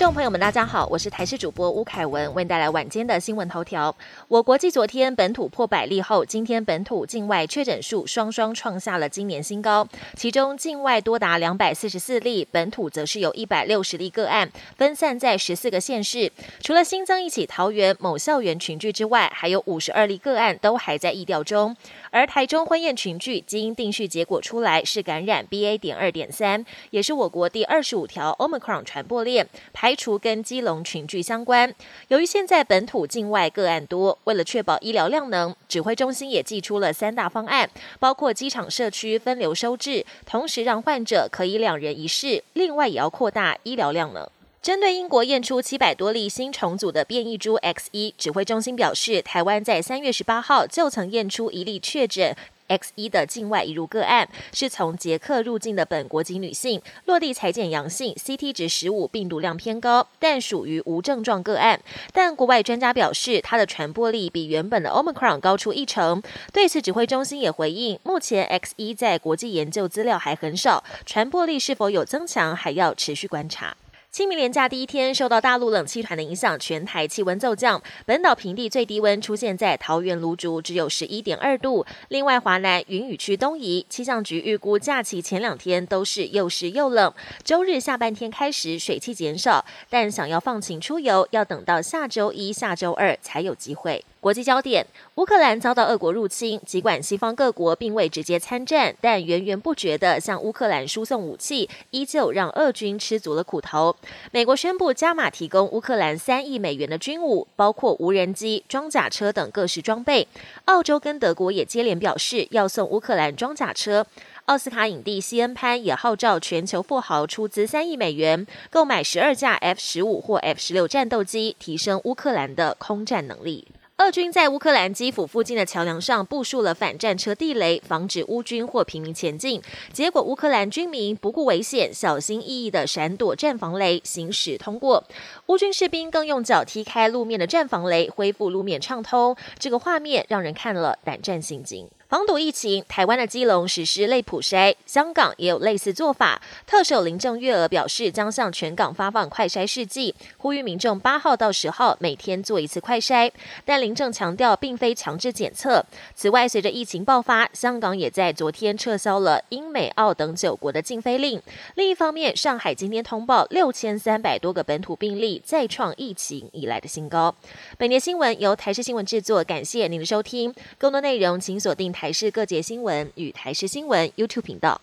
众朋友们，大家好，我是台视主播吴凯文，为您带来晚间的新闻头条。我国继昨天本土破百例后，今天本土境外确诊数双双创下了今年新高，其中境外多达两百四十四例，本土则是有一百六十例个案，分散在十四个县市。除了新增一起桃园某校园群聚之外，还有五十二例个案都还在疫调中。而台中婚宴群聚基因定序结果出来，是感染 BA. 点二点三，也是我国第二十五条 Omicron 传播链，排排除跟基隆群聚相关。由于现在本土境外个案多，为了确保医疗量能，指挥中心也寄出了三大方案，包括机场社区分流收治，同时让患者可以两人一室，另外也要扩大医疗量能。针对英国验出七百多例新重组的变异株 X 一，指挥中心表示，台湾在三月十八号就曾验出一例确诊 X 一的境外移入个案，是从捷克入境的本国籍女性，落地裁检阳性，CT 值十五，病毒量偏高，但属于无症状个案。但国外专家表示，它的传播力比原本的 Omicron 高出一成。对此，指挥中心也回应，目前 X 一在国际研究资料还很少，传播力是否有增强，还要持续观察。清明连假第一天，受到大陆冷气团的影响，全台气温骤降。本岛平地最低温出现在桃园芦竹，只有十一点二度。另外，华南云雨区东移，气象局预估假期前两天都是又湿又冷。周日下半天开始水汽减少，但想要放晴出游，要等到下周一下周二才有机会。国际焦点：乌克兰遭到俄国入侵，尽管西方各国并未直接参战，但源源不绝地向乌克兰输送武器，依旧让俄军吃足了苦头。美国宣布加码提供乌克兰三亿美元的军武，包括无人机、装甲车等各式装备。澳洲跟德国也接连表示要送乌克兰装甲车。奥斯卡影帝西恩潘也号召全球富豪出资三亿美元，购买十二架 F 十五或 F 十六战斗机，提升乌克兰的空战能力。俄军在乌克兰基辅附近的桥梁上部署了反战车地雷，防止乌军或平民前进。结果，乌克兰军民不顾危险，小心翼翼地闪躲战防雷，行驶通过。乌军士兵更用脚踢开路面的战防雷，恢复路面畅通。这个画面让人看了胆战心惊。防堵疫情，台湾的基隆实施类普筛，香港也有类似做法。特首林郑月娥表示，将向全港发放快筛试剂，呼吁民众八号到十号每天做一次快筛。但林郑强调，并非强制检测。此外，随着疫情爆发，香港也在昨天撤销了英美澳等九国的禁飞令。另一方面，上海今天通报六千三百多个本土病例，再创疫情以来的新高。本节新闻由台视新闻制作，感谢您的收听。更多内容请锁定。台台视各界新闻与台视新闻 YouTube 频道。